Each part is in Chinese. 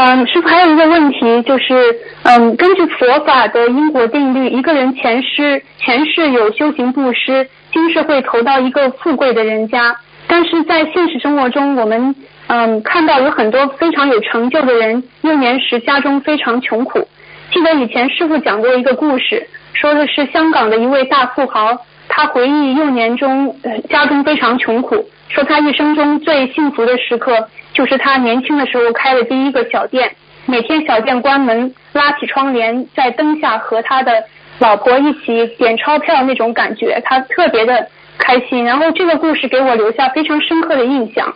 嗯，师傅还有一个问题就是，嗯，根据佛法的因果定律，一个人前世前世有修行布施，今世会投到一个富贵的人家。但是在现实生活中，我们嗯看到有很多非常有成就的人，幼年时家中非常穷苦。记得以前师傅讲过一个故事，说的是香港的一位大富豪，他回忆幼年中呃家中非常穷苦，说他一生中最幸福的时刻就是他年轻的时候开的第一个小店，每天小店关门，拉起窗帘，在灯下和他的老婆一起点钞票那种感觉，他特别的。开心，然后这个故事给我留下非常深刻的印象。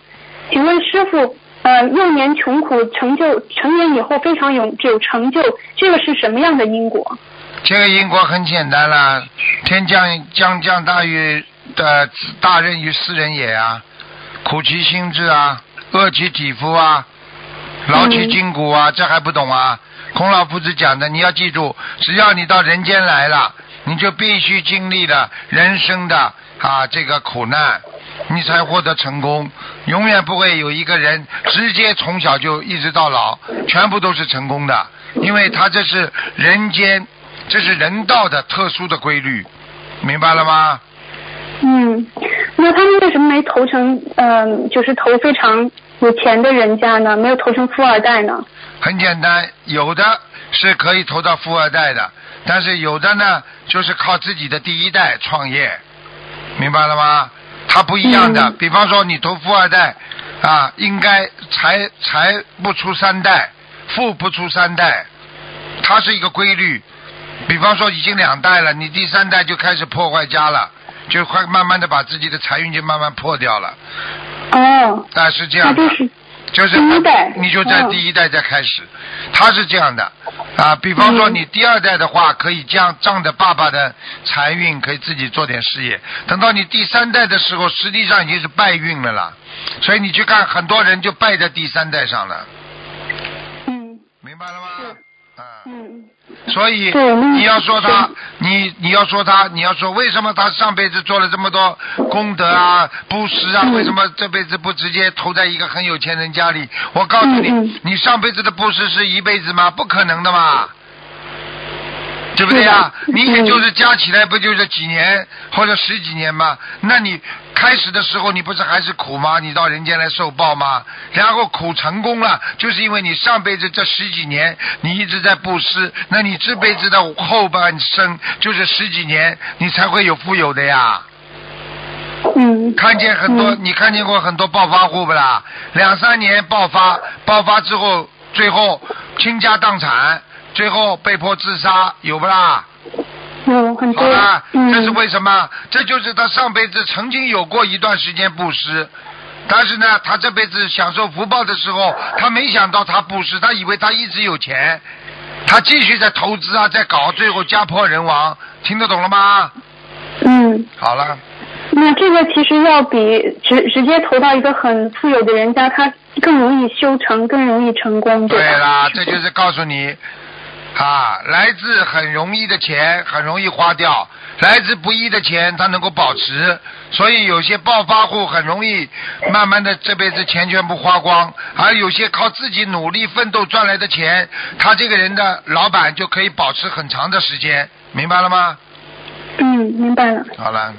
请问师傅，呃，幼年穷苦，成就成年以后非常有有成就，这个是什么样的因果？这个因果很简单了，天降将降大于的大任于斯人也啊，苦其心志啊，饿其体肤啊，劳其筋骨啊，这还不懂啊？孔老夫子讲的，你要记住，只要你到人间来了，你就必须经历了人生的。啊，这个苦难，你才获得成功。永远不会有一个人直接从小就一直到老，全部都是成功的，因为他这是人间，这是人道的特殊的规律，明白了吗？嗯，那他们为什么没投成？嗯，就是投非常有钱的人家呢？没有投成富二代呢？很简单，有的是可以投到富二代的，但是有的呢，就是靠自己的第一代创业。明白了吗？他不一样的。比方说，你投富二代啊，应该财财不出三代，富不出三代，它是一个规律。比方说，已经两代了，你第三代就开始破坏家了，就快慢慢的把自己的财运就慢慢破掉了。哦。但是这样的。就是你就在第一代再开始，他是这样的啊。比方说你第二代的话，可以将仗着爸爸的财运，可以自己做点事业。等到你第三代的时候，实际上已经是败运了啦。所以你去看，很多人就败在第三代上了。嗯。明白了吗？嗯。嗯。所以你要说他，你你要说他，你要说为什么他上辈子做了这么多功德啊、布施啊，为什么这辈子不直接投在一个很有钱人家里？我告诉你，你上辈子的布施是一辈子吗？不可能的嘛。对不对呀？你也就是加起来不就是几年或者十几年嘛？那你开始的时候你不是还是苦吗？你到人间来受报吗？然后苦成功了，就是因为你上辈子这十几年你一直在布施，那你这辈子的后半生就是十几年，你才会有富有的呀。嗯。看见很多，你看见过很多暴发户不啦？两三年爆发，爆发之后，最后倾家荡产。最后被迫自杀，有不啦？有很多。好了，这是为什么？这就是他上辈子曾经有过一段时间布施，但是呢，他这辈子享受福报的时候，他没想到他布施，他以为他一直有钱，他继续在投资啊，在搞，最后家破人亡，听得懂了吗？嗯。好了。那这个其实要比直直接投到一个很富有的人家，他更容易修成，更容易成功，对啦，这就是告诉你。啊，来自很容易的钱很容易花掉，来自不易的钱他能够保持，所以有些暴发户很容易慢慢的这辈子钱全部花光，而有些靠自己努力奋斗赚来的钱，他这个人的老板就可以保持很长的时间，明白了吗？嗯，明白了。好了。